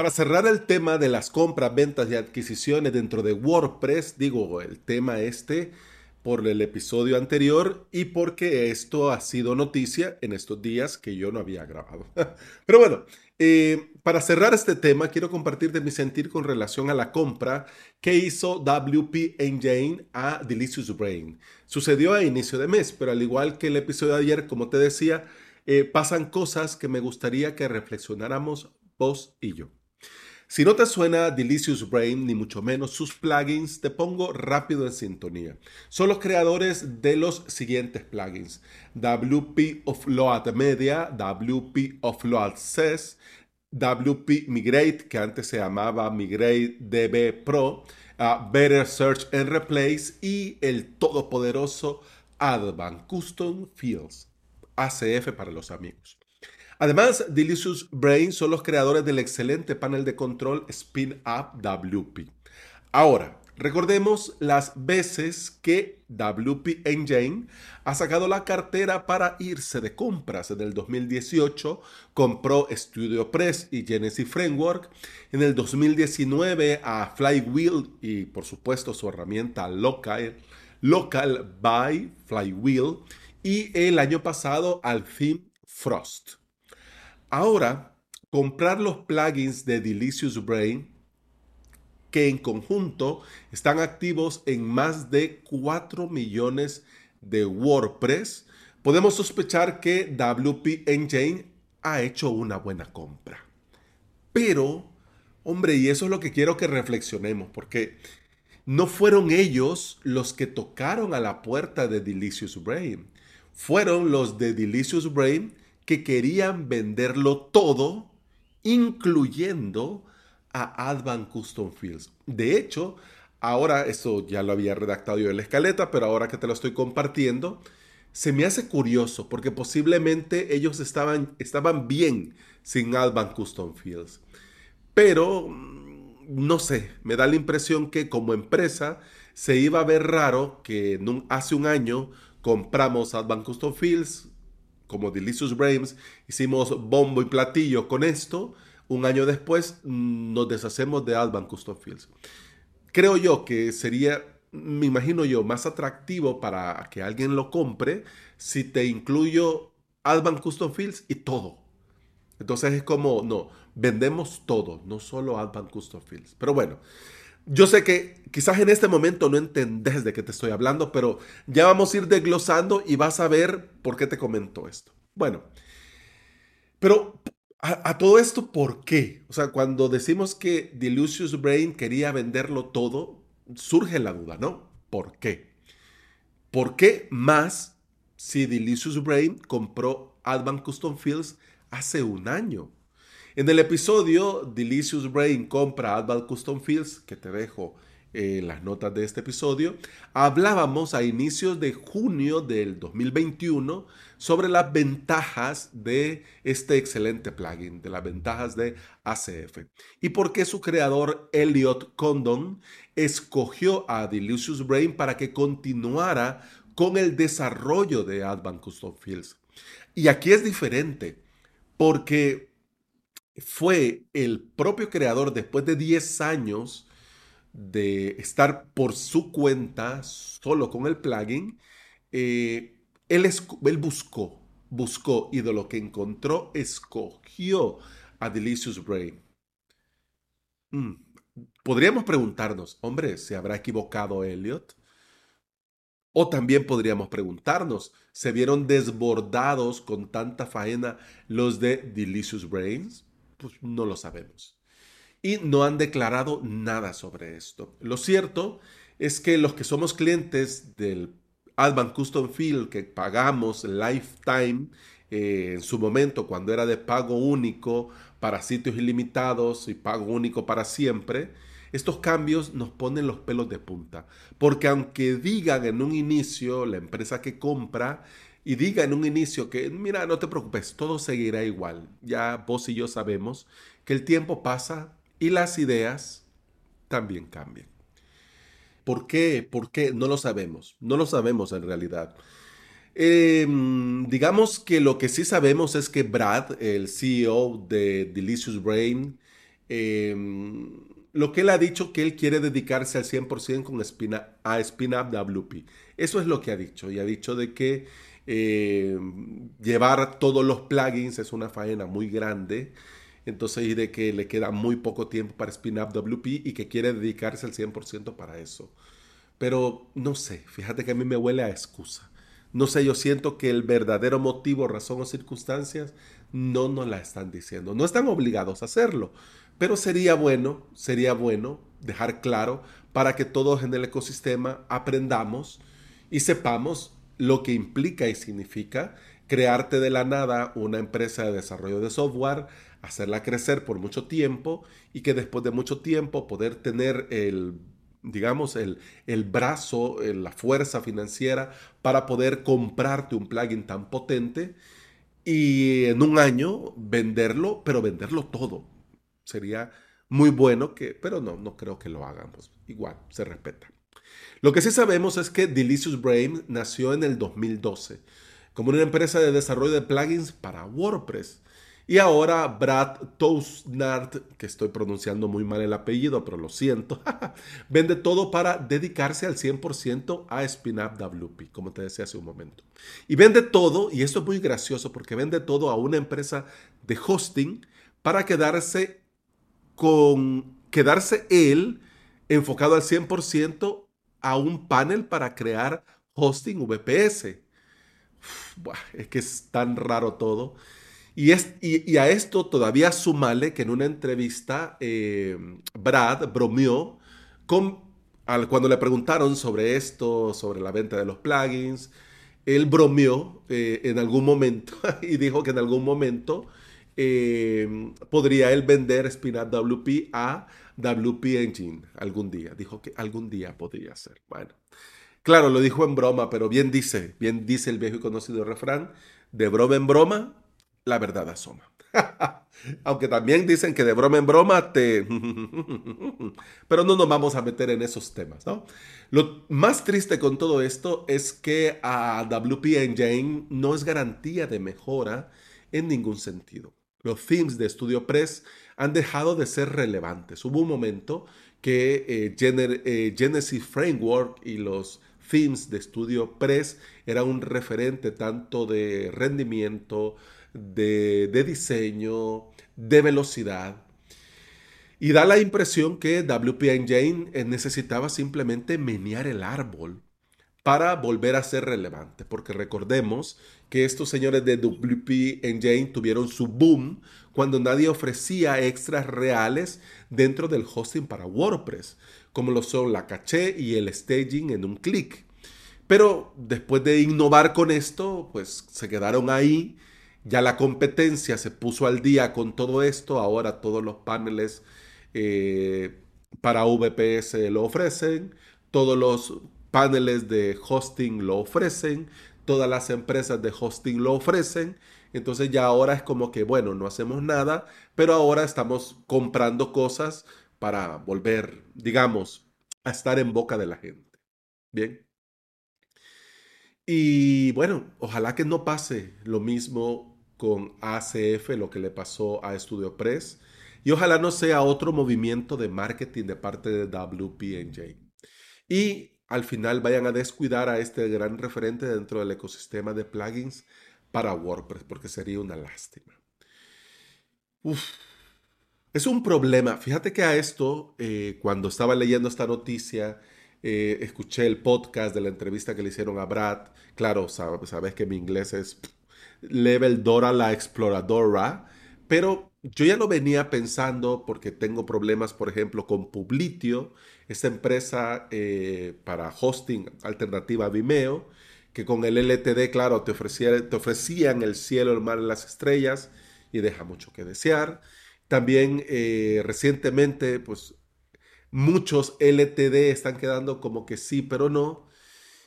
Para cerrar el tema de las compras, ventas y adquisiciones dentro de WordPress, digo, el tema este por el episodio anterior y porque esto ha sido noticia en estos días que yo no había grabado. Pero bueno, eh, para cerrar este tema, quiero compartirte mi sentir con relación a la compra que hizo WP Engine a Delicious Brain. Sucedió a inicio de mes, pero al igual que el episodio de ayer, como te decía, eh, pasan cosas que me gustaría que reflexionáramos vos y yo. Si no te suena Delicious Brain, ni mucho menos sus plugins, te pongo rápido en sintonía. Son los creadores de los siguientes plugins. WP Offload Media, WP Offload SES, WP Migrate, que antes se llamaba Migrate DB Pro, Better Search and Replace y el todopoderoso Advanced Custom Fields, ACF para los amigos. Además, Delicious Brain son los creadores del excelente panel de control Spin Up WP. Ahora, recordemos las veces que WP Engine ha sacado la cartera para irse de compras. En el 2018 compró Studio Press y Genesis Framework. En el 2019 a Flywheel y por supuesto su herramienta Local, Local by Flywheel. Y el año pasado al Theme Frost. Ahora, comprar los plugins de Delicious Brain, que en conjunto están activos en más de 4 millones de WordPress, podemos sospechar que WP Engine ha hecho una buena compra. Pero, hombre, y eso es lo que quiero que reflexionemos, porque no fueron ellos los que tocaron a la puerta de Delicious Brain. Fueron los de Delicious Brain que querían venderlo todo, incluyendo a Advanced Custom Fields. De hecho, ahora, eso ya lo había redactado yo en la escaleta, pero ahora que te lo estoy compartiendo, se me hace curioso porque posiblemente ellos estaban, estaban bien sin Advanced Custom Fields. Pero, mm, no sé, me da la impresión que como empresa se iba a ver raro que hace un año compramos Advanced Custom Fields, como Delicious Brains, hicimos bombo y platillo con esto. Un año después mm, nos deshacemos de Alban Custom Fields. Creo yo que sería, me imagino yo, más atractivo para que alguien lo compre si te incluyo Alban Custom Fields y todo. Entonces es como, no, vendemos todo, no solo Alban Custom Fields. Pero bueno, yo sé que quizás en este momento no entendés de qué te estoy hablando, pero ya vamos a ir desglosando y vas a ver por qué te comento esto. Bueno, pero a, todo esto, ¿por qué? O sea, cuando decimos que Delicious Brain quería venderlo todo, surge la duda, ¿no? ¿Por qué? ¿Por qué más si Delicious Brain compró Advanced Custom Fields hace un año? En el episodio Delicious Brain compra Advanced Custom Fields, que te dejo en las notas de este episodio, hablábamos a inicios de junio del 2021 sobre las ventajas de este excelente plugin, de las ventajas de ACF y por qué su creador Elliot Condon escogió a Delicious Brain para que continuara con el desarrollo de Advanced Custom Fields. Y aquí es diferente, porque fue el propio creador, después de 10 años de estar por su cuenta, solo con el plugin, eh, él, buscó, buscó y de lo que encontró, escogió a Delicious Brain. Mm, podríamos preguntarnos, hombre, ¿se habrá equivocado Elliot? O también podríamos preguntarnos, ¿se vieron desbordados con tanta faena los de Delicious Brains? Pues no lo sabemos. Y no han declarado nada sobre esto. Lo cierto es que los que somos clientes del Advanced Custom Field que pagamos lifetime eh, en su momento cuando era de pago único para sitios ilimitados y pago único para siempre, estos cambios nos ponen los pelos de punta. Porque aunque digan en un inicio la empresa que compra y diga en un inicio que, mira, no te preocupes, todo seguirá igual. Ya vos y yo sabemos que el tiempo pasa y las ideas también cambian. ¿Por qué? ¿Por qué? No lo sabemos. No lo sabemos en realidad. Em, digamos que lo que sí sabemos es que Brad, el CEO de Delicious Brain, em, lo que él ha dicho que él quiere dedicarse al 100% con a SpinUp WP. Eso es lo que ha dicho. Y ha dicho de que em, llevar todos los plugins es una faena muy grande. Entonces, y de que le queda muy poco tiempo para SpinUp WP y que quiere dedicarse al 100% para eso. Pero no sé, fíjate que a mí me huele a excusa. No sé, yo siento que el verdadero motivo, razón o circunstancias no nos la están diciendo. No están obligados a hacerlo, pero sería bueno, sería bueno dejar claro para que todos en el ecosistema aprendamos y sepamos lo que implica y significa crearte de la nada una empresa de desarrollo de software, hacerla crecer por mucho tiempo y que después de mucho tiempo poder tener el digamos, el, el brazo, la fuerza financiera para poder comprarte un plugin tan potente y en un año venderlo, pero venderlo todo. Sería muy bueno que, pero no, no creo que lo hagan. Pues igual, se respeta. Lo que sí sabemos es que Delicious Brain nació en el 2012 como una empresa de desarrollo de plugins para WordPress. Y ahora Brad Toastnard, que estoy pronunciando muy mal el apellido, pero lo siento, vende todo para dedicarse al 100% a SpinUp WP, como te decía hace un momento. Y vende todo, y esto es muy gracioso porque vende todo a una empresa de hosting para quedarse con, quedarse él enfocado al 100% a un panel para crear hosting VPS. es que es tan raro todo. Y, es, y, a esto todavía sumale que en una entrevista eh, Brad bromeó con, al, cuando le preguntaron sobre esto, sobre la venta de los plugins, él bromeó eh, en algún momento y dijo que en algún momento eh, podría él vender Spinat WP a WP Engine algún día. Dijo que algún día podría ser. Bueno, claro, lo dijo en broma, pero bien dice, bien dice el viejo y conocido refrán, de broma en broma, la verdad asoma. Aunque también dicen que de broma en broma te... Pero no nos vamos a meter en esos temas, ¿no? Lo más triste con todo esto es que a WP Engine no es garantía de mejora en ningún sentido. Los themes de StudioPress han dejado de ser relevantes. Hubo un momento que eh, eh, Genesis Framework y los themes de StudioPress eran un referente tanto de rendimiento, de, diseño, de velocidad. Y da la impresión que WP Engine necesitaba simplemente menear el árbol para volver a ser relevante, porque recordemos que estos señores de WP Engine tuvieron su boom cuando nadie ofrecía extras reales dentro del hosting para WordPress, como lo son la caché y el staging en un clic. Pero después de innovar con esto, pues se quedaron ahí. Ya la competencia se puso al día con todo esto, ahora todos los paneles eh, para VPS lo ofrecen, todos los paneles de hosting lo ofrecen, todas las empresas de hosting lo ofrecen. Entonces ya ahora es como que, bueno, no hacemos nada, pero ahora estamos comprando cosas para volver, digamos, a estar en boca de la gente. Bien. Y bueno, ojalá que no pase lo mismo con ACF, lo que le pasó a Studio Press. Y ojalá no sea otro movimiento de marketing de parte de WPNJ. Y al final vayan a descuidar a este gran referente dentro del ecosistema de plugins para WordPress, porque sería una lástima. Es un problema. Fíjate que a esto, eh, cuando estaba leyendo esta noticia, eh, escuché el podcast de la entrevista que le hicieron a Brad. Claro, sabes que mi inglés es level Dora la exploradora, pero yo ya lo venía pensando porque tengo problemas, por ejemplo, con Publitio, esta empresa eh, para hosting alternativa a Vimeo, que con el LTD, claro, te, te ofrecían el cielo, el mar y las estrellas y deja mucho que desear. También eh, recientemente, pues muchos LTD están quedando como que sí, pero no.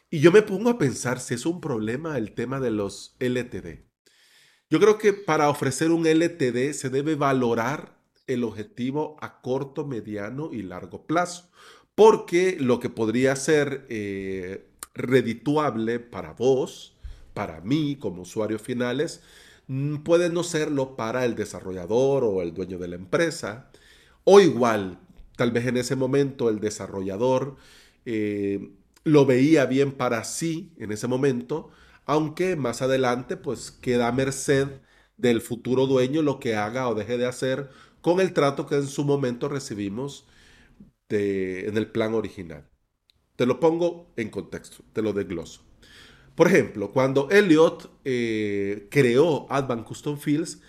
Y yo me pongo a pensar si es un problema el tema de los LTD. Yo creo que para ofrecer un LTD se debe valorar el objetivo a corto, mediano y largo plazo, porque lo que podría ser eh, redituable para vos, para mí como usuarios finales, mm, puede no serlo para el desarrollador o el dueño de la empresa O igual, tal vez en ese momento el desarrollador eh, lo veía bien para sí en ese momento, aunque más adelante pues queda a merced del futuro dueño lo que haga o deje de hacer con el trato que en su momento recibimos en el plan original. Te lo pongo en contexto, te lo desgloso. Por ejemplo, cuando Elliot eh, creó Advanced Custom Fields,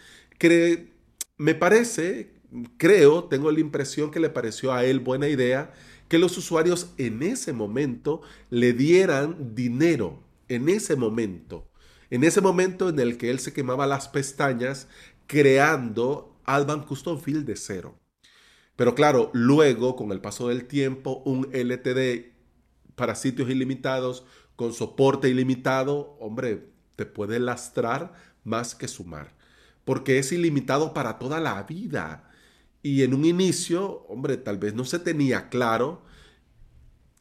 me parece, creo, tengo la impresión que le pareció a él buena idea que los usuarios en ese momento le dieran dinero, en ese momento, en ese momento en el que él se quemaba las pestañas creando Advanced Custom Field de cero. Pero claro, luego, con el paso del tiempo, un LTD para sitios ilimitados, con soporte ilimitado, hombre, te puede lastrar más que sumar, porque es ilimitado para toda la vida. Y en un inicio, hombre, tal vez no se tenía claro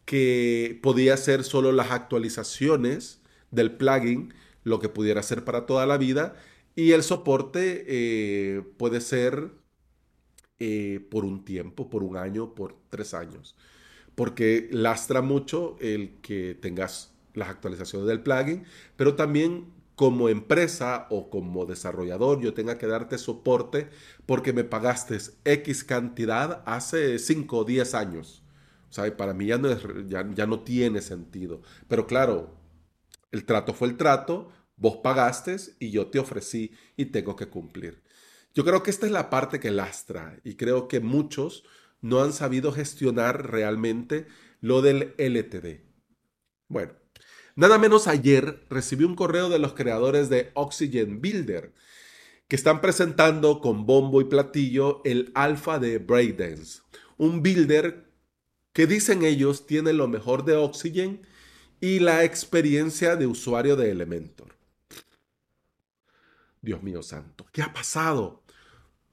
que podía ser solo las actualizaciones del plugin lo que pudiera ser para toda la vida y el soporte eh, puede ser eh, por un tiempo, por un año, por tres años. Porque lastra mucho el que tengas las actualizaciones del plugin, pero también como empresa o como desarrollador yo tenga que darte soporte porque me pagaste X cantidad hace 5 o 10 años. O sea, para mí ya no, ya, ya no tiene sentido. Pero claro, el trato fue el trato, vos pagaste y yo te ofrecí y tengo que cumplir. Yo creo que esta es la parte que lastra y creo que muchos no han sabido gestionar realmente lo del LTD. Bueno, nada menos ayer recibí un correo de los creadores de Oxygen Builder que están presentando con bombo y platillo el alfa de Breakdance, un builder que dicen ellos tiene lo mejor de Oxygen y la experiencia de usuario de Elementor. Dios mío santo, ¿qué ha pasado?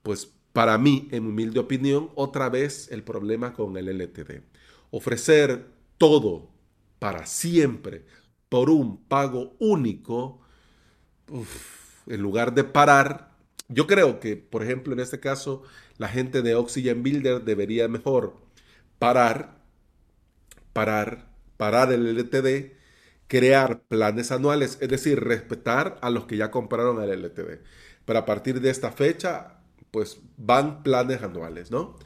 Pues para mí, en humilde opinión, otra vez el problema con el LTD. Ofrecer todo para siempre por un pago único, en lugar de parar, yo creo que, por ejemplo, en este caso, la gente de Oxygen Builder debería mejor parar, parar, parar el LTD, crear planes anuales, es decir, respetar a los que ya compraron el LTD. Pero a partir de esta fecha, pues van planes anuales, ¿no?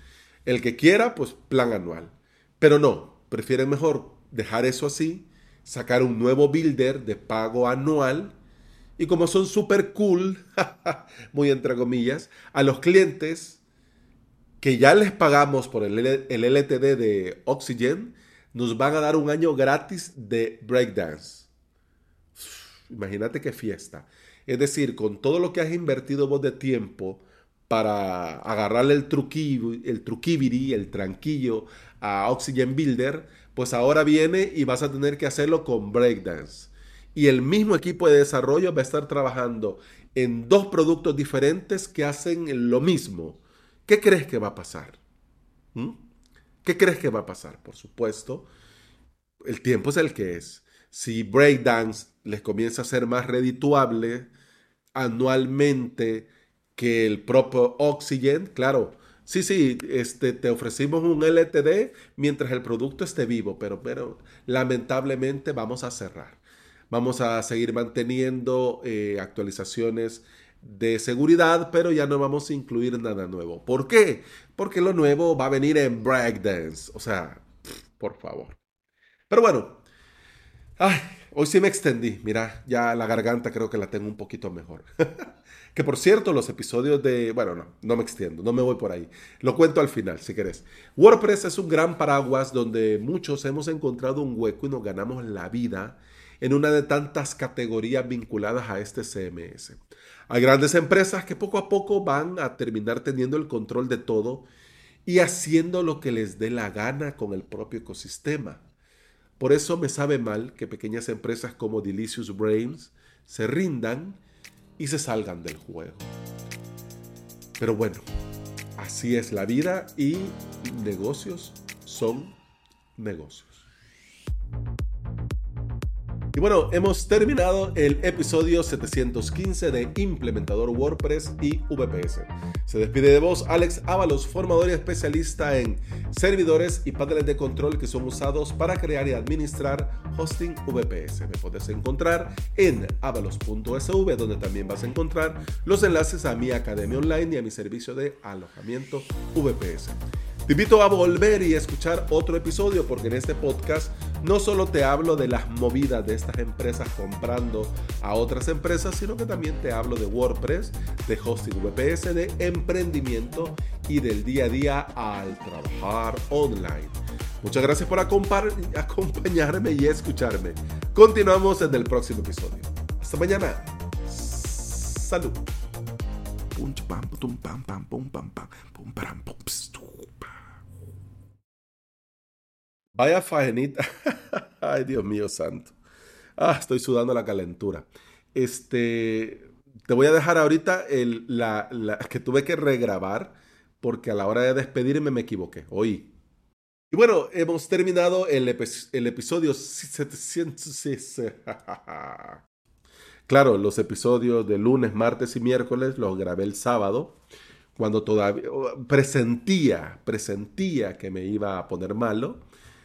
El que quiera, pues plan anual. Pero no, prefieren mejor dejar eso así, sacar un nuevo builder de pago anual y como son súper cool, muy entre comillas, a los clientes que ya les pagamos por el, el LTD de Oxygen, nos van a dar un año gratis de breakdance. Imagínate qué fiesta. Es decir, con todo lo que has invertido vos de tiempo, para agarrarle el truquillo, el truquibiri, el tranquillo a Oxygen Builder, pues ahora viene y vas a tener que hacerlo con Breakdance. Y el mismo equipo de desarrollo va a estar trabajando en dos productos diferentes que hacen lo mismo. ¿Qué crees que va a pasar? ¿Mm? ¿Qué crees que va a pasar? Por supuesto, el tiempo es el que es. Si Breakdance les comienza a ser más redituable anualmente, que el propio Oxygen, claro. Sí, sí, este, te ofrecimos un LTD mientras el producto esté vivo, pero, pero lamentablemente vamos a cerrar. Vamos a seguir manteniendo eh, actualizaciones de seguridad, pero ya no vamos a incluir nada nuevo. ¿Por qué? Porque lo nuevo va a venir en Breakdance. O sea, por favor. Pero bueno, ay, hoy sí me extendí. Mira, ya la garganta creo que la tengo un poquito mejor. Que por cierto, los episodios de... Bueno, no, no me extiendo, no me voy por ahí. Lo cuento al final, si querés. WordPress es un gran paraguas donde muchos hemos encontrado un hueco y nos ganamos la vida en una de tantas categorías vinculadas a este CMS. Hay grandes empresas que poco a poco van a terminar teniendo el control de todo y haciendo lo que les dé la gana con el propio ecosistema. Por eso me sabe mal que pequeñas empresas como Delicious Brains se rindan y se salgan del juego. Pero bueno, así es la vida y negocios son negocios. Y bueno, hemos terminado el episodio 715 de Implementador WordPress y VPS. Se despide de vos Alex Ábalos, formador y especialista en servidores y paneles de control que son usados para crear y administrar hosting VPS. Me puedes encontrar en avalos.sv, donde también vas a encontrar los enlaces a mi academia online y a mi servicio de alojamiento VPS. Te invito a volver y escuchar otro episodio porque en este podcast no solo te hablo de las movidas de estas empresas comprando a otras empresas, sino que también te hablo de WordPress, de hosting VPS, de emprendimiento y del día a día al trabajar online. Muchas gracias por acompañarme y escucharme. Continuamos en el próximo episodio. Hasta mañana. Salud. Vaya fajenita. Ay, Dios mío santo. Ah, estoy sudando la calentura. Este, te voy a dejar ahorita el, la, que tuve que regrabar porque a la hora de despedirme me equivoqué. Oí. Y bueno, hemos terminado el, el episodio 706. claro, los episodios de lunes, martes y miércoles los grabé el sábado cuando todavía presentía, presentía que me iba a poner malo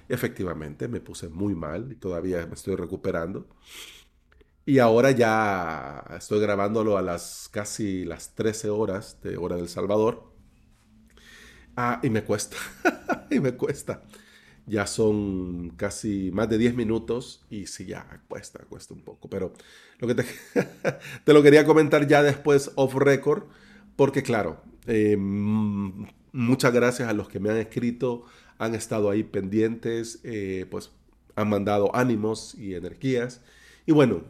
Efectivamente, me puse muy mal y todavía me estoy recuperando. Y ahora ya estoy grabándolo a las casi las 13 horas de hora del Salvador. Ah, y me cuesta, y me cuesta. Ya son casi más de 10 minutos y sí, ya cuesta, cuesta un poco. Pero lo que te, te lo quería comentar ya después off record, porque claro, eh, muchas gracias a los que me han escrito, han estado ahí pendientes, eh, pues han mandado ánimos y energías. Y bueno,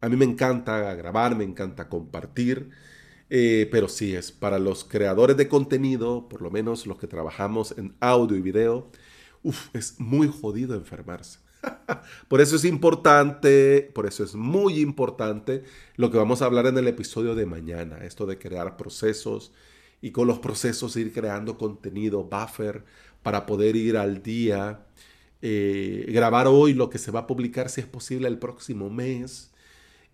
a mí me encanta grabar, me encanta compartir, eh, pero sí es para los creadores de contenido, por lo menos los que trabajamos en audio y video, es muy jodido enfermarse. por eso es importante, por eso es muy importante lo que vamos a hablar en el episodio de mañana, esto de crear procesos y con los procesos ir creando contenido, buffer, para poder ir al día, eh, grabar hoy lo que se va a publicar si es posible el próximo mes.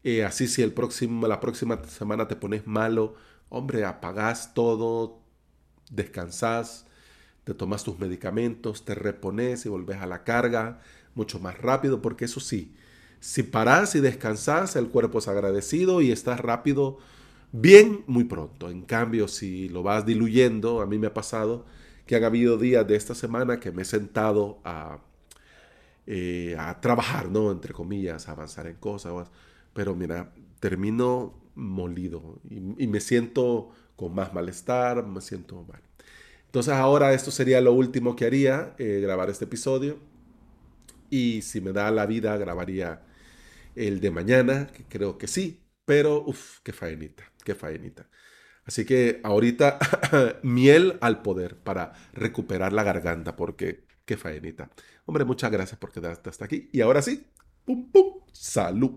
Eh, así si el próximo, la próxima semana te pones malo, hombre, apagás todo, descansás, te tomas tus medicamentos, te repones y volvés a la carga mucho más rápido, porque eso sí, si parás y descansás, el cuerpo es agradecido y estás rápido, bien, muy pronto. En cambio, si lo vas diluyendo, a mí me ha pasado, que han habido días de esta semana que me he sentado a, eh, a trabajar, ¿no? Entre comillas, a avanzar en cosas. Pero mira, termino molido y, me siento con más malestar, me siento mal. Entonces ahora esto sería lo último que haría, eh, grabar este episodio. Y si me da la vida, grabaría el de mañana, creo que sí. Pero, uff, qué faenita, qué faenita. Así que ahorita miel al poder para recuperar la garganta, porque qué faenita. Hombre, muchas gracias por quedarte hasta aquí. Y ahora sí, pum, pum, salud.